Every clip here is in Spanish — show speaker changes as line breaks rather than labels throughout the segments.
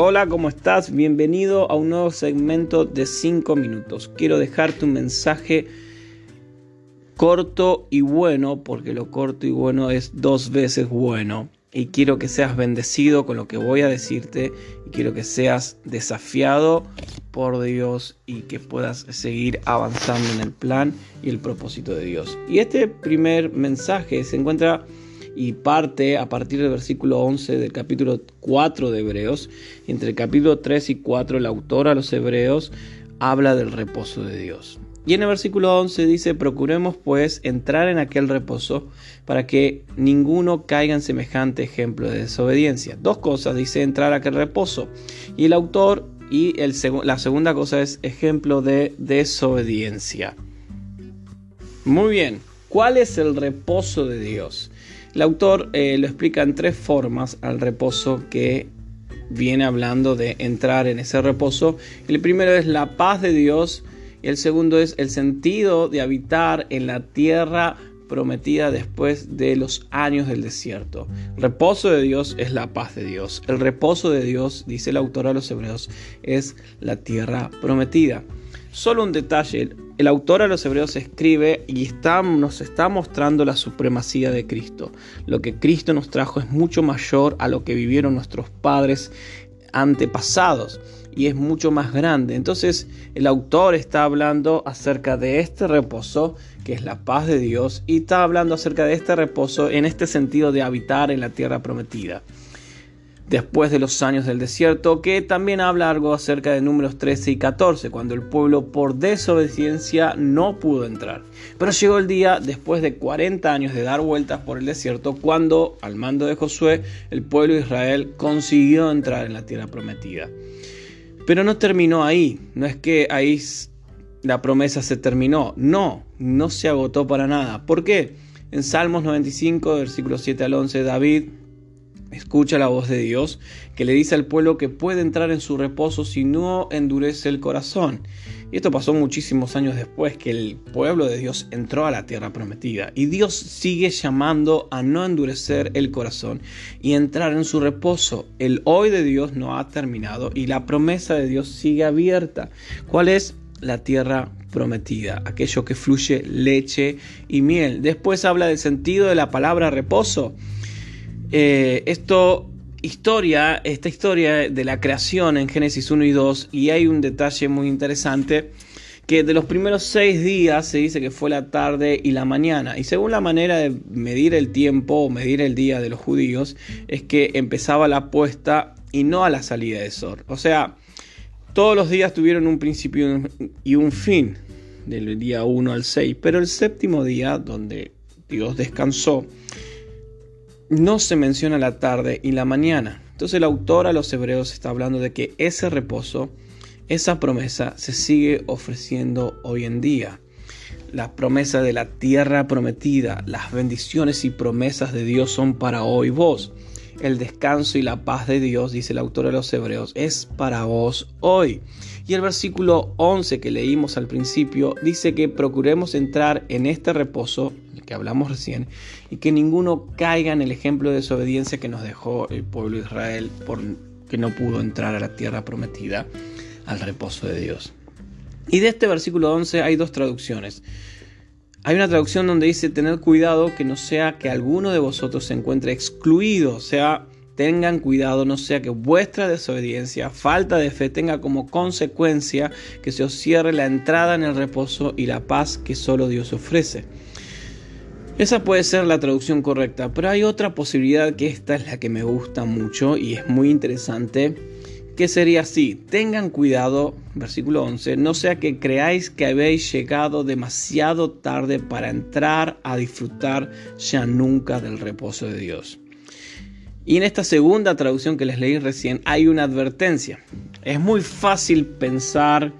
Hola, ¿cómo estás? Bienvenido a un nuevo segmento de 5 minutos. Quiero dejarte un mensaje corto y bueno, porque lo corto y bueno es dos veces bueno. Y quiero que seas bendecido con lo que voy a decirte y quiero que seas desafiado por Dios y que puedas seguir avanzando en el plan y el propósito de Dios. Y este primer mensaje se encuentra y parte a partir del versículo 11 del capítulo 4 de Hebreos. Entre el capítulo 3 y 4 el autor a los Hebreos habla del reposo de Dios. Y en el versículo 11 dice, procuremos pues entrar en aquel reposo para que ninguno caiga en semejante ejemplo de desobediencia. Dos cosas, dice entrar a aquel reposo. Y el autor y el la segunda cosa es ejemplo de desobediencia. Muy bien, ¿cuál es el reposo de Dios? El autor eh, lo explica en tres formas al reposo que viene hablando de entrar en ese reposo. El primero es la paz de Dios el segundo es el sentido de habitar en la tierra prometida después de los años del desierto. El reposo de Dios es la paz de Dios. El reposo de Dios, dice el autor a los hebreos, es la tierra prometida. Solo un detalle, el autor a los hebreos escribe y está, nos está mostrando la supremacía de Cristo. Lo que Cristo nos trajo es mucho mayor a lo que vivieron nuestros padres antepasados y es mucho más grande. Entonces el autor está hablando acerca de este reposo que es la paz de Dios y está hablando acerca de este reposo en este sentido de habitar en la tierra prometida después de los años del desierto, que también habla algo acerca de números 13 y 14, cuando el pueblo por desobediencia no pudo entrar. Pero llegó el día, después de 40 años de dar vueltas por el desierto, cuando, al mando de Josué, el pueblo de Israel consiguió entrar en la tierra prometida. Pero no terminó ahí, no es que ahí la promesa se terminó, no, no se agotó para nada. ¿Por qué? En Salmos 95, versículos 7 al 11, David Escucha la voz de Dios que le dice al pueblo que puede entrar en su reposo si no endurece el corazón. Y esto pasó muchísimos años después que el pueblo de Dios entró a la tierra prometida. Y Dios sigue llamando a no endurecer el corazón y entrar en su reposo. El hoy de Dios no ha terminado y la promesa de Dios sigue abierta. ¿Cuál es? La tierra prometida, aquello que fluye leche y miel. Después habla del sentido de la palabra reposo. Eh, esto historia, esta historia de la creación en Génesis 1 y 2, y hay un detalle muy interesante, que de los primeros seis días se dice que fue la tarde y la mañana, y según la manera de medir el tiempo o medir el día de los judíos, es que empezaba la puesta y no a la salida de sol. O sea, todos los días tuvieron un principio y un fin, del día 1 al 6, pero el séptimo día, donde Dios descansó, no se menciona la tarde y la mañana. Entonces el autor a los hebreos está hablando de que ese reposo, esa promesa se sigue ofreciendo hoy en día. La promesa de la tierra prometida, las bendiciones y promesas de Dios son para hoy vos. El descanso y la paz de Dios, dice el autor de los Hebreos, es para vos hoy. Y el versículo 11 que leímos al principio dice que procuremos entrar en este reposo, que hablamos recién, y que ninguno caiga en el ejemplo de desobediencia que nos dejó el pueblo de Israel por que no pudo entrar a la tierra prometida, al reposo de Dios. Y de este versículo 11 hay dos traducciones. Hay una traducción donde dice, tener cuidado que no sea que alguno de vosotros se encuentre excluido, o sea, tengan cuidado, no sea que vuestra desobediencia, falta de fe tenga como consecuencia que se os cierre la entrada en el reposo y la paz que solo Dios ofrece. Esa puede ser la traducción correcta, pero hay otra posibilidad que esta es la que me gusta mucho y es muy interesante que sería así, tengan cuidado, versículo 11, no sea que creáis que habéis llegado demasiado tarde para entrar a disfrutar ya nunca del reposo de Dios. Y en esta segunda traducción que les leí recién hay una advertencia. Es muy fácil pensar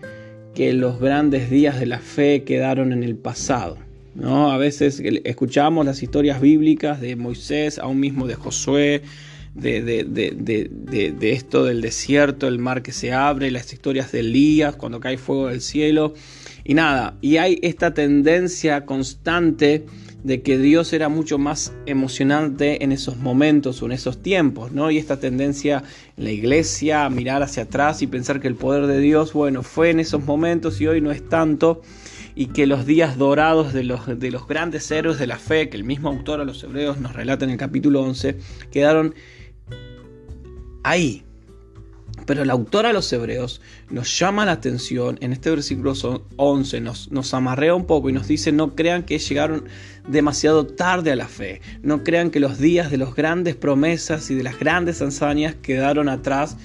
que los grandes días de la fe quedaron en el pasado. ¿no? A veces escuchamos las historias bíblicas de Moisés, aún mismo de Josué, de, esto del desierto, el mar que se abre, las historias de Elías, cuando cae fuego del cielo. Y nada, y hay esta tendencia constante de que Dios era mucho más emocionante en esos momentos o en esos tiempos, ¿no? Y esta tendencia en la iglesia a mirar hacia atrás y pensar que el poder de Dios, bueno, fue en esos momentos y hoy no es tanto y que los días dorados de los, de los grandes héroes de la fe, que el mismo autor a los hebreos nos relata en el capítulo 11, quedaron ahí, pero el autor a los hebreos nos llama la atención, en este versículo 11 nos, nos amarrea un poco y nos dice, no crean que llegaron demasiado tarde a la fe, no crean que los días de las grandes promesas y de las grandes hazañas quedaron atrás,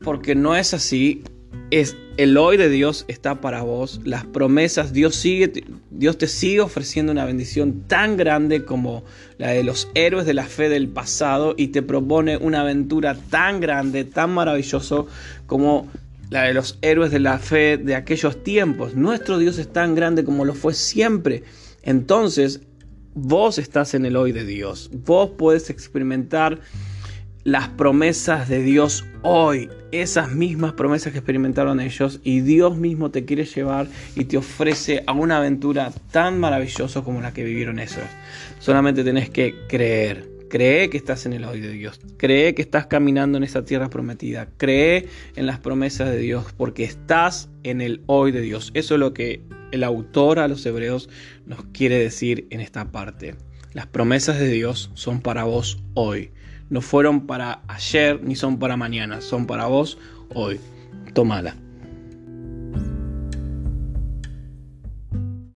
porque no es así, es el hoy de Dios está para vos, las promesas, Dios, sigue, Dios te sigue ofreciendo una bendición tan grande como la de los héroes de la fe del pasado y te propone una aventura tan grande, tan maravilloso como la de los héroes de la fe de aquellos tiempos. Nuestro Dios es tan grande como lo fue siempre. Entonces, vos estás en el hoy de Dios. Vos puedes experimentar las promesas de Dios hoy, esas mismas promesas que experimentaron ellos y Dios mismo te quiere llevar y te ofrece a una aventura tan maravillosa como la que vivieron esos. Solamente tenés que creer, cree que estás en el hoy de Dios, cree que estás caminando en esa tierra prometida, cree en las promesas de Dios porque estás en el hoy de Dios. Eso es lo que el autor a los hebreos nos quiere decir en esta parte. Las promesas de Dios son para vos hoy no fueron para ayer ni son para mañana, son para vos hoy. Tómala.